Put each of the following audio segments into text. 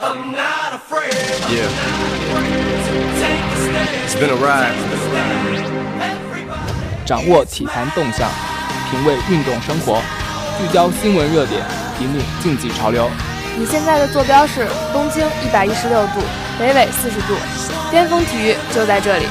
Yeah. It's been a ride. 掌握体坛动向，品味运动生活，聚焦新闻热点，引领竞技潮流。你现在的坐标是东经一百一十六度，北纬四十度，巅峰体育就在这里。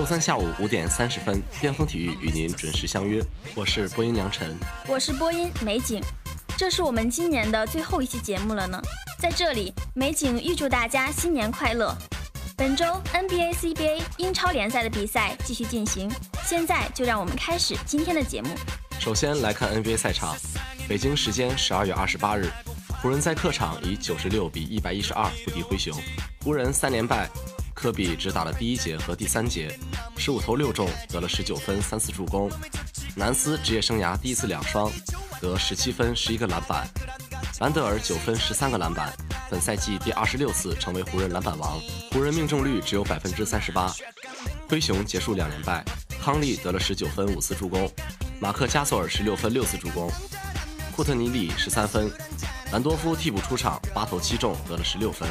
周三下午五点三十分，巅峰体育与您准时相约。我是播音梁晨，我是播音美景。这是我们今年的最后一期节目了呢，在这里，美景预祝大家新年快乐。本周 NBA、CBA 英超联赛的比赛继续进行，现在就让我们开始今天的节目。首先来看 NBA 赛场，北京时间十二月二十八日，湖人在客场以九十六比一百一十二不敌灰熊，湖人三连败。科比只打了第一节和第三节，十五投六中，得了十九分、三次助攻。南斯职业生涯第一次两双，得十七分、十一个篮板。兰德尔九分、十三个篮板，本赛季第二十六次成为湖人篮板王。湖人命中率只有百分之三十八。灰熊结束两连败，康利得了十九分、五次助攻，马克加索尔十六分、六次助攻，库特尼里十三分，兰多夫替补出场，八投七中，得了十六分。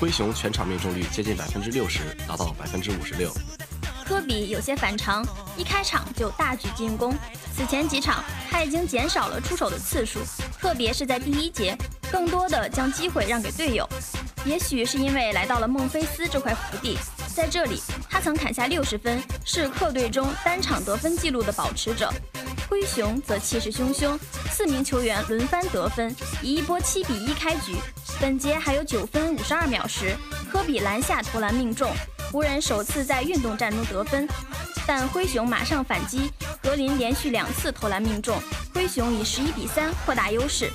灰熊全场命中率接近百分之六十，达到百分之五十六。科比有些反常，一开场就大举进攻。此前几场他已经减少了出手的次数，特别是在第一节，更多的将机会让给队友。也许是因为来到了孟菲斯这块福地，在这里他曾砍下六十分，是客队中单场得分纪录的保持者。灰熊则气势汹汹，四名球员轮番得分，以一波七比一开局。本节还有九分五十二秒时，科比篮下投篮命中，湖人首次在运动战中得分，但灰熊马上反击，格林连续两次投篮命中，灰熊以十一比三扩大优势。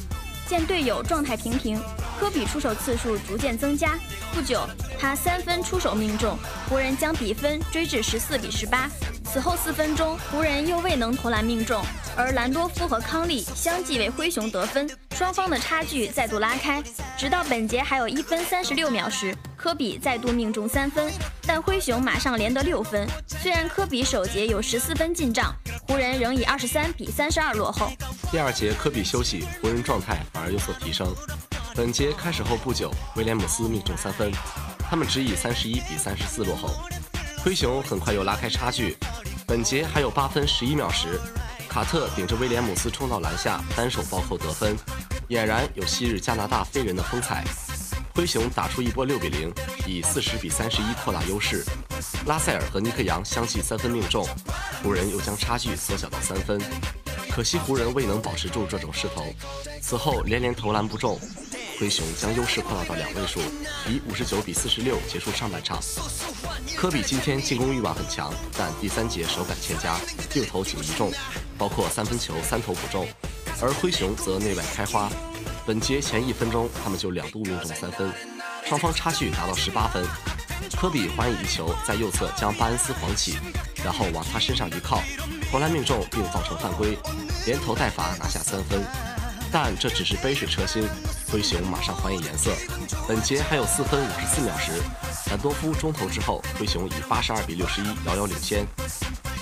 见队友状态平平，科比出手次数逐渐增加，不久他三分出手命中，湖人将比分追至十四比十八。此后四分钟，湖人又未能投篮命中，而兰多夫和康利相继为灰熊得分，双方的差距再度拉开。直到本节还有一分三十六秒时，科比再度命中三分，但灰熊马上连得六分。虽然科比首节有十四分进账，湖人仍以二十三比三十二落后。第二节科比休息，湖人状态反而有所提升。本节开始后不久，威廉姆斯命中三分，他们只以三十一比三十四落后。灰熊很快又拉开差距。本节还有八分十一秒时，卡特顶着威廉姆斯冲到篮下，单手暴扣得分，俨然有昔日加拿大飞人的风采。灰熊打出一波六比零，以四十比三十一扩大优势。拉塞尔和尼克杨相继三分命中，湖人又将差距缩小到三分。可惜湖人未能保持住这种势头，此后连连投篮不中。灰熊将优势扩大到两位数，以五十九比四十六结束上半场。科比今天进攻欲望很强，但第三节手感欠佳，六投仅一中，包括三分球三投不中。而灰熊则内外开花，本节前一分钟他们就两度命中三分，双方差距达到十八分。科比还以一球在右侧将巴恩斯晃起，然后往他身上一靠，投篮命中并造成犯规，连投带罚拿下三分。但这只是杯水车薪，灰熊马上还以颜色。本节还有四分五十四秒时，兰多夫中投之后，灰熊以八十二比六十一遥遥领先。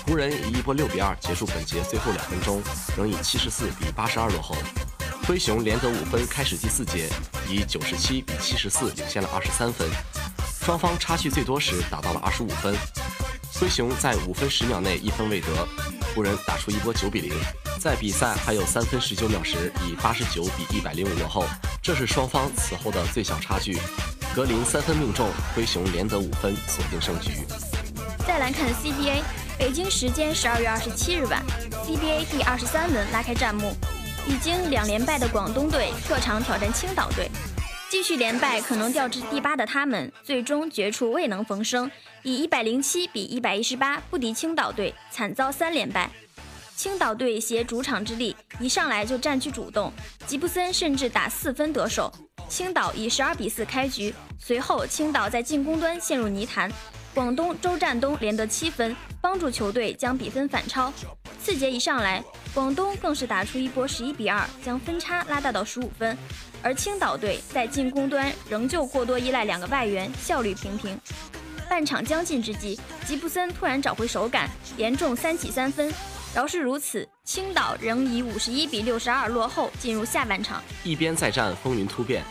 湖人以一波六比二结束本节最后两分钟，仍以七十四比八十二落后。灰熊连得五分，开始第四节以九十七比七十四领先了二十三分。双方差距最多时达到了二十五分。灰熊在五分十秒内一分未得，湖人打出一波九比零。在比赛还有三分十九秒时，以八十九比一百零五落后，这是双方此后的最小差距。格林三分命中，灰熊连得五分，锁定胜局。再来看 CBA，北京时间十二月二十七日晚，CBA 第二十三轮拉开战幕，已经两连败的广东队客场挑战青岛队，继续连败可能掉至第八的他们，最终绝处未能逢生，以一百零七比一百一十八不敌青岛队，惨遭三连败。青岛队携主场之力，一上来就占据主动，吉布森甚至打四分得手。青岛以十二比四开局，随后青岛在进攻端陷入泥潭，广东周占东连得七分，帮助球队将比分反超。次节一上来，广东更是打出一波十一比二，将分差拉大到十五分，而青岛队在进攻端仍旧过多依赖两个外援，效率平平。半场将近之际，吉布森突然找回手感，连中三起三分。饶是如此，青岛仍以五十一比六十二落后，进入下半场。一边再战，风云突变，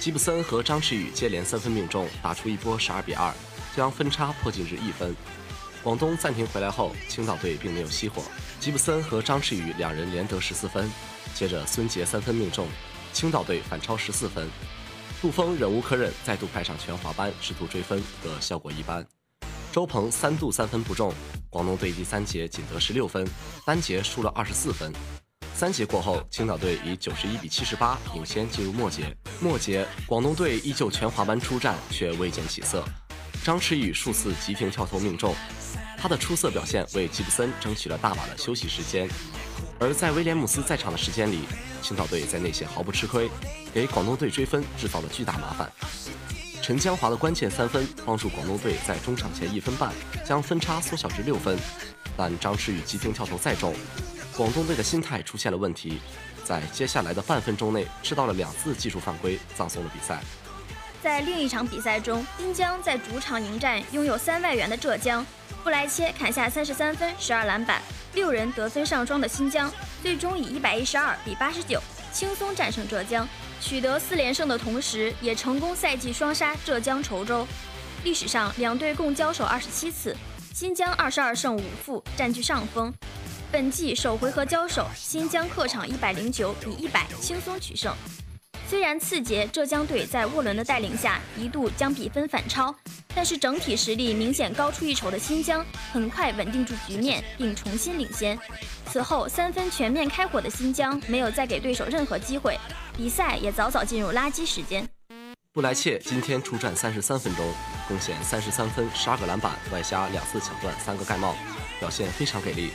吉布森和张弛宇接连三分命中，打出一波十二比二，将分差迫近至一分。广东暂停回来后，青岛队并没有熄火，吉布森和张弛宇两人连得十四分，接着孙杰三分命中，青岛队反超十四分。杜锋忍无可忍，再度派上全华班试图追分，可效果一般。周鹏三度三分不中，广东队第三节仅得十六分，单节输了二十四分。三节过后，青岛队以九十一比七十八领先进入末节。末节，广东队依旧全华班出战，却未见起色。张弛宇数次急停跳投命中，他的出色表现为吉布森争取了大把的休息时间。而在威廉姆斯在场的时间里，青岛队在内线毫不吃亏，给广东队追分制造了巨大麻烦。陈江华的关键三分帮助广东队在中场前一分半将分差缩小至六分，但张弛宇急停跳投再中，广东队的心态出现了问题，在接下来的半分钟内吃到了两次技术犯规，葬送了比赛。在另一场比赛中，滨江在主场迎战拥有三外援的浙江，布莱切砍下三十三分、十二篮板，六人得分上双的新疆，最终以一百一十二比八十九轻松战胜浙江。取得四连胜的同时，也成功赛季双杀浙江稠州。历史上两队共交手二十七次，新疆二十二胜五负占据上风。本季首回合交手，新疆客场一百零九比一百轻松取胜。虽然次节浙江队在沃伦的带领下一度将比分反超，但是整体实力明显高出一筹的新疆很快稳定住局面，并重新领先。此后三分全面开火的新疆没有再给对手任何机会，比赛也早早进入垃圾时间。布莱切今天出战三十三分钟，贡献三十三分、十二个篮板，外加两次抢断、三个盖帽，表现非常给力。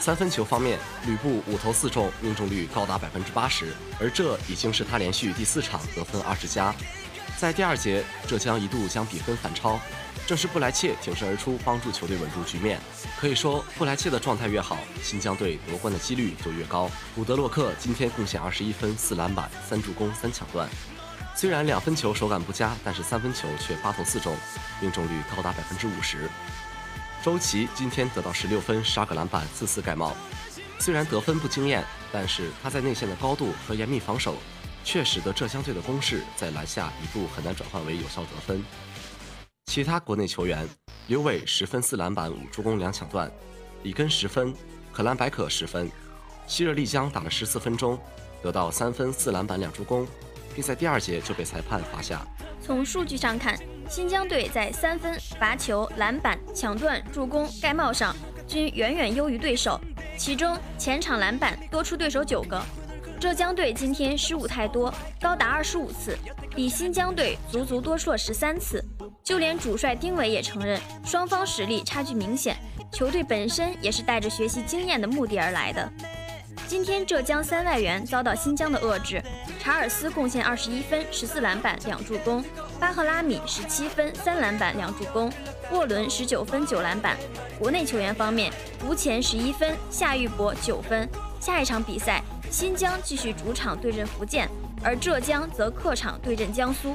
三分球方面，吕布五投四中，命中率高达百分之八十，而这已经是他连续第四场得分二十加。在第二节，浙江一度将比分反超，正是布莱切挺身而出，帮助球队稳住局面。可以说，布莱切的状态越好，新疆队夺冠的几率就越高。伍德洛克今天贡献二十一分、四篮板、三助攻、三抢断。虽然两分球手感不佳，但是三分球却八投四中，命中率高达百分之五十。周琦今天得到十六分、十二个篮板、四次盖帽。虽然得分不惊艳，但是他在内线的高度和严密防守，却使得浙江队的攻势在篮下一度很难转换为有效得分。其他国内球员，刘伟十分、四篮板、五助攻、两抢断；里根十分，可兰白可十分。希热丽江打了十四分钟，得到三分、四篮板、两助攻，并在第二节就被裁判罚下。从数据上看。新疆队在三分、罚球、篮板、抢断、助攻、盖帽上均远远优于对手，其中前场篮板多出对手九个。浙江队今天失误太多，高达二十五次，比新疆队足足多出了十三次。就连主帅丁伟也承认，双方实力差距明显，球队本身也是带着学习经验的目的而来的。今天浙江三外援遭到新疆的遏制，查尔斯贡献二十一分、十四篮板、两助攻；巴赫拉米十七分、三篮板、两助攻；沃伦十九分、九篮板。国内球员方面，吴前十一分，夏玉博九分。下一场比赛，新疆继续主场对阵福建，而浙江则客场对阵江苏。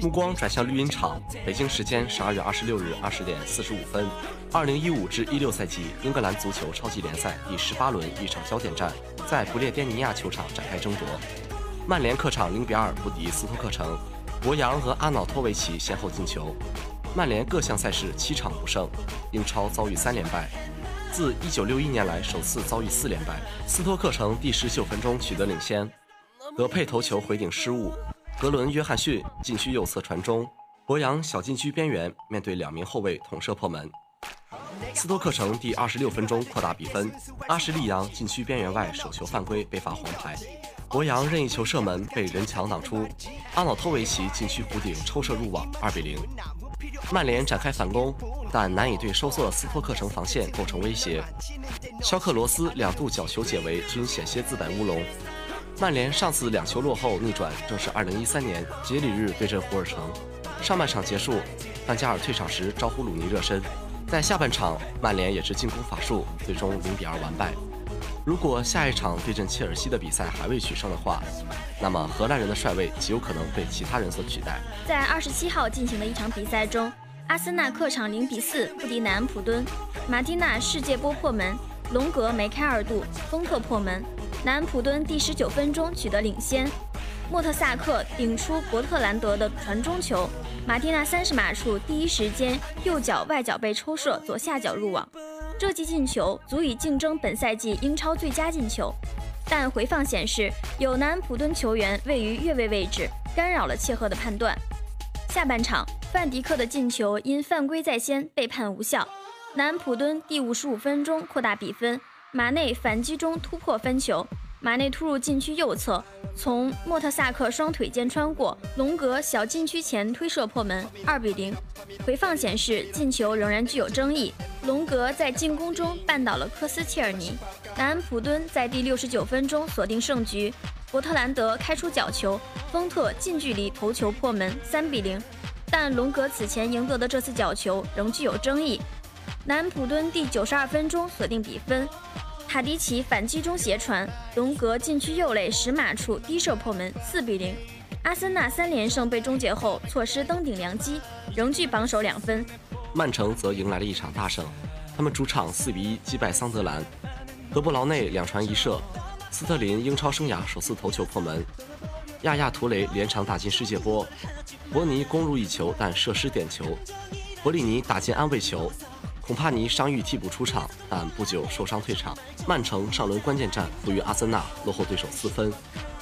目光转向绿茵场，北京时间十二月二十六日二十点四十五分，二零一五至一六赛季英格兰足球超级联赛第十八轮一场焦点战在不列颠尼亚球场展开争夺。曼联客场零比二不敌斯托克城，博扬和阿瑙托维奇先后进球。曼联各项赛事七场不胜，英超遭遇三连败，自一九六一年来首次遭遇四连败。斯托克城第十九分钟取得领先，德佩头球回顶失误。格伦·约翰逊禁区右侧传中，博扬小禁区边缘面对两名后卫捅射破门。斯托克城第二十六分钟扩大比分，阿什利杨禁区边缘外手球犯规被罚黄牌，博扬任意球射门被人墙挡出，阿瑙托维奇禁区弧顶抽射入网，二比零。曼联展开反攻，但难以对收缩的斯托克城防线构成威胁。肖克罗斯两度角球解围，均险些自摆乌龙。曼联上次两球落后逆转，正是2013年杰里日对阵胡尔城。上半场结束，范加尔退场时招呼鲁尼热身。在下半场，曼联也是进攻法术，最终0比2完败。如果下一场对阵切尔西的比赛还未取胜的话，那么荷兰人的帅位极有可能被其他人所取代。在二十七号进行的一场比赛中，阿森纳客场0比4不敌南安普敦，马蒂纳世界波破门，隆格梅开二度，丰特破门。南安普敦第十九分钟取得领先，莫特萨克顶出伯特兰德的传中球，马蒂纳三十码处第一时间右脚外脚背抽射左下角入网，这记进球足以竞争本赛季英超最佳进球。但回放显示有南普敦球员位于越位位置，干扰了切赫的判断。下半场，范迪克的进球因犯规在先被判无效。南普敦第五十五分钟扩大比分。马内反击中突破分球，马内突入禁区右侧，从莫特萨克双腿间穿过，龙格小禁区前推射破门，二比零。回放显示进球仍然具有争议，龙格在进攻中绊倒了科斯切尔尼。南安普敦在第六十九分钟锁定胜局，伯特兰德开出角球，丰特近距离头球破门，三比零。但龙格此前赢得的这次角球仍具有争议。南安普敦第九十二分钟锁定比分，塔迪奇反击中斜传，隆格禁区右肋十码处低射破门，四比零。阿森纳三连胜被终结后，错失登顶良机，仍距榜首两分。曼城则迎来了一场大胜，他们主场四比一击败桑德兰，德布劳内两传一射，斯特林英超生涯首次头球破门，亚亚图雷连场打进世界波，伯尼攻入一球但射失点球，博里尼打进安慰球。孔帕尼伤愈替补出场，但不久受伤退场。曼城上轮关键战负于阿森纳，落后对手四分，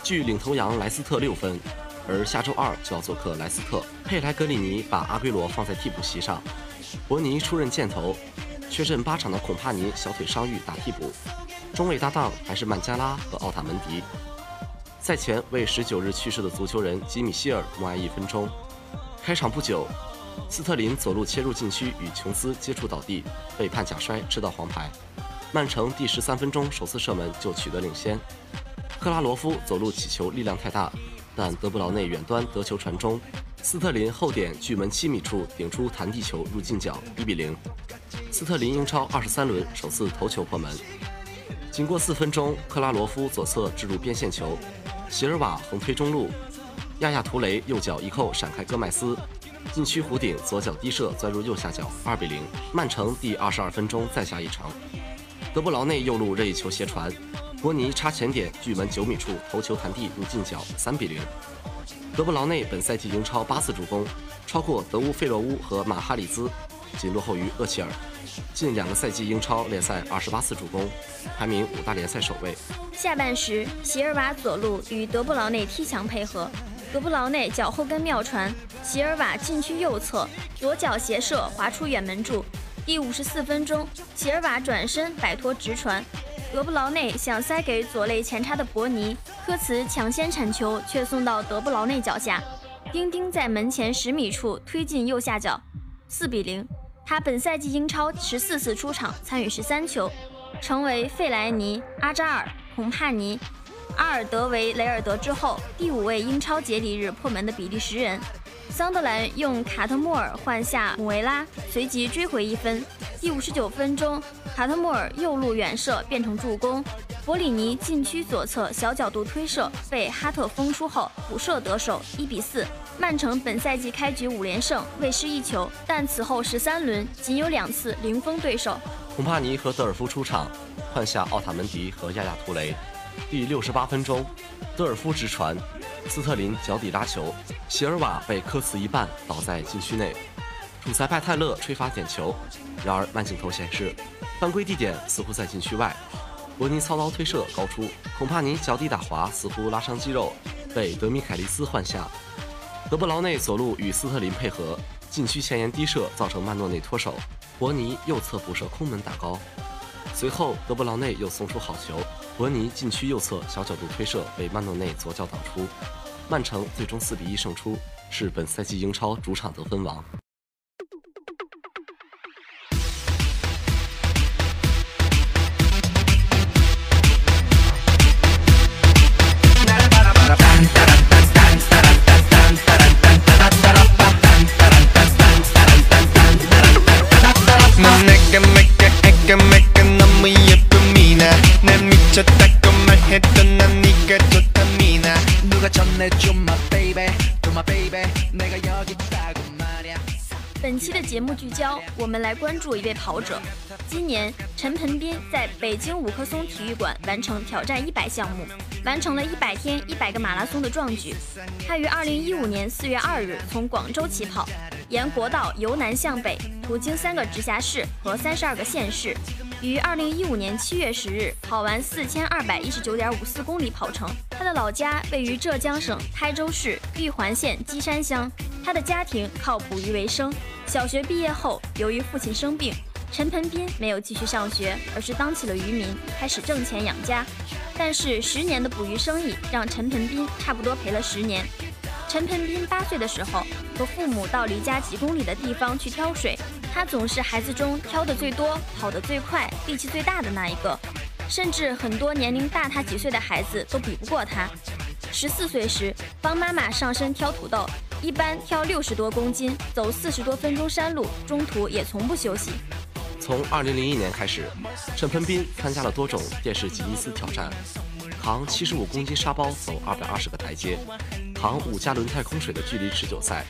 距领头羊莱斯特六分。而下周二就要做客莱斯特，佩莱格里尼把阿圭罗放在替补席上，伯尼出任箭头，缺阵八场的孔帕尼小腿伤愈打替补，中卫搭档还是曼加拉和奥塔门迪。赛前为十九日去世的足球人吉米希尔默哀一分钟。开场不久。斯特林左路切入禁区与琼斯接触倒地，被判假摔，吃到黄牌。曼城第十三分钟首次射门就取得领先。克拉罗夫左路起球力量太大，但德布劳内远端得球传中，斯特林后点距门七米处顶出弹地球入近角，一比零。斯特林英超二十三轮首次头球破门。仅过四分钟，克拉罗夫左侧置入边线球，席尔瓦横推中路，亚亚图雷右脚一扣闪开戈麦斯。禁区弧顶左脚低射钻入右下角，二比零。曼城第二十二分钟再下一城，德布劳内右路任意球斜传，博尼插前点距门九米处头球弹地入近角，三比零。德布劳内本赛季英超八次助攻，超过德乌费洛乌和马哈里兹，仅落后于厄齐尔。近两个赛季英超联赛二十八次助攻，排名五大联赛首位。下半时，席尔瓦左路与德布劳内踢墙配合。德布劳内脚后跟妙传，席尔瓦禁区右侧左脚斜射滑出远门柱。第五十四分钟，席尔瓦转身摆脱直传，德布劳内想塞给左肋前插的伯尼，科茨抢先铲球却送到德布劳内脚下，丁丁在门前十米处推进右下角，四比零。他本赛季英超十四次出场，参与十三球，成为费莱尼、阿扎尔、孔帕尼。阿尔德维雷尔德之后，第五位英超节礼日破门的比利时人。桑德兰用卡特莫尔换下姆维拉，随即追回一分。第五十九分钟，卡特莫尔右路远射变成助攻，博里尼禁区左侧小角度推射被哈特封出后补射得手，一比四。曼城本赛季开局五连胜，未失一球，但此后十三轮仅有两次零封对手。孔帕尼和德尔夫出场，换下奥塔门迪和亚亚图雷。第六十八分钟，德尔夫直传，斯特林脚底拉球，席尔瓦被科茨一绊倒在禁区内，主裁判泰勒吹罚点球。然而慢镜头显示，犯规地点似乎在禁区外。伯尼操刀推射高出，孔帕尼脚底打滑，似乎拉伤肌肉，被德米凯利斯换下。德布劳内左路与斯特林配合，禁区前沿低射造成曼诺内脱手，伯尼右侧补射空门打高。随后德布劳内又送出好球。伯尼禁区右侧小角度推射被曼诺内左脚挡出，曼城最终四比一胜出，是本赛季英超主场得分王。来关注一位跑者。今年，陈盆斌在北京五棵松体育馆完成挑战一百项目，完成了一百天一百个马拉松的壮举。他于二零一五年四月二日从广州起跑，沿国道由南向北，途经三个直辖市和三十二个县市。于二零一五年七月十日跑完四千二百一十九点五四公里跑程。他的老家位于浙江省台州市玉环县基山乡。他的家庭靠捕鱼为生。小学毕业后，由于父亲生病，陈盆斌没有继续上学，而是当起了渔民，开始挣钱养家。但是十年的捕鱼生意让陈盆斌差不多赔了十年。陈盆斌八岁的时候，和父母到离家几公里的地方去挑水。他总是孩子中挑的最多、跑得最快、力气最大的那一个，甚至很多年龄大他几岁的孩子都比不过他。十四岁时，帮妈妈上山挑土豆，一般挑六十多公斤，走四十多分钟山路，中途也从不休息。从二零零一年开始，陈盆斌参加了多种电视吉尼斯挑战，扛七十五公斤沙包走二百二十个台阶，扛五加轮胎空水的距离持久赛，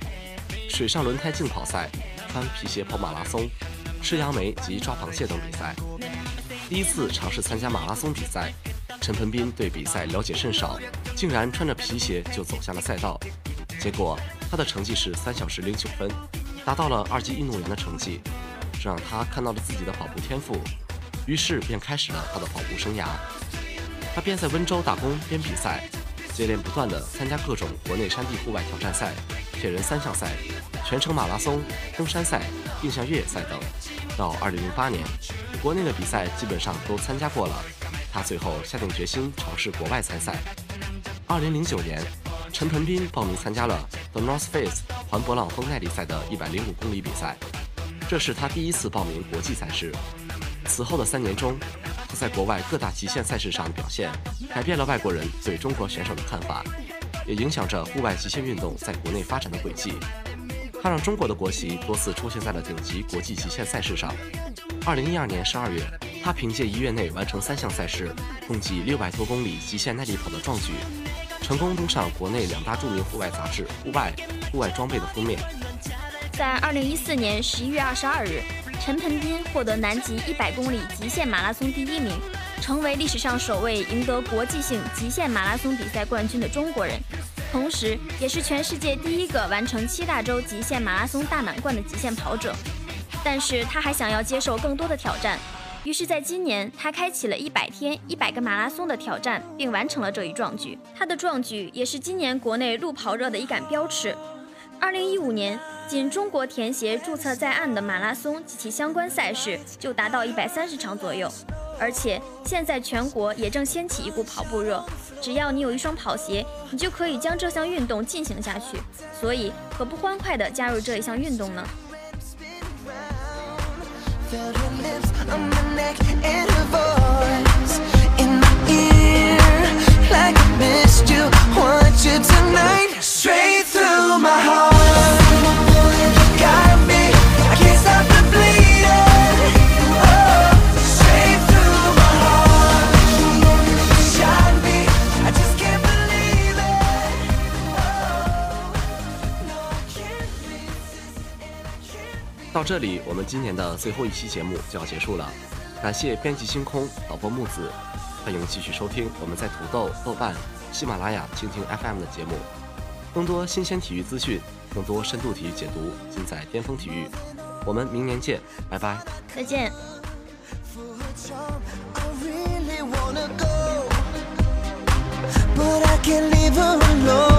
水上轮胎竞跑赛。穿皮鞋跑马拉松、吃杨梅及抓螃蟹等比赛。第一次尝试参加马拉松比赛，陈盆斌对比赛了解甚少，竟然穿着皮鞋就走下了赛道。结果他的成绩是三小时零九分，达到了二级运动员的成绩，这让他看到了自己的跑步天赋，于是便开始了他的跑步生涯。他边在温州打工边比赛，接连不断地参加各种国内山地户外挑战赛、铁人三项赛。全程马拉松、登山赛、定向越野赛等，到2008年，国内的比赛基本上都参加过了。他最后下定决心尝试国外参赛。2009年，陈盆斌报名参加了 The North Face 环勃朗峰耐力赛的一百零五公里比赛，这是他第一次报名国际赛事。此后的三年中，他在国外各大极限赛事上的表现，改变了外国人对中国选手的看法，也影响着户外极限运动在国内发展的轨迹。他让中国的国旗多次出现在了顶级国际极限赛事上。二零一二年十二月，他凭借一月内完成三项赛事，共计六百多公里极限耐力跑的壮举，成功登上国内两大著名户外杂志《户外》《户外装备》的封面。在二零一四年十一月二十二日，陈盆斌获得南极一百公里极限马拉松第一名，成为历史上首位赢得国际性极限马拉松比赛冠军的中国人。同时，也是全世界第一个完成七大洲极限马拉松大满贯的极限跑者。但是，他还想要接受更多的挑战，于是，在今年，他开启了一百天一百个马拉松的挑战，并完成了这一壮举。他的壮举也是今年国内路跑热的一杆标尺。二零一五年，仅中国田协注册在案的马拉松及其相关赛事就达到一百三十场左右。而且现在全国也正掀起一股跑步热，只要你有一双跑鞋，你就可以将这项运动进行下去。所以何不欢快地加入这一项运动呢？到这里，我们今年的最后一期节目就要结束了。感谢编辑星空、导播木子，欢迎继续收听我们在土豆、豆瓣、喜马拉雅、蜻蜓 FM 的节目。更多新鲜体育资讯，更多深度体育解读，尽在巅峰体育。我们明年见，拜拜。再见。But I can't leave her alone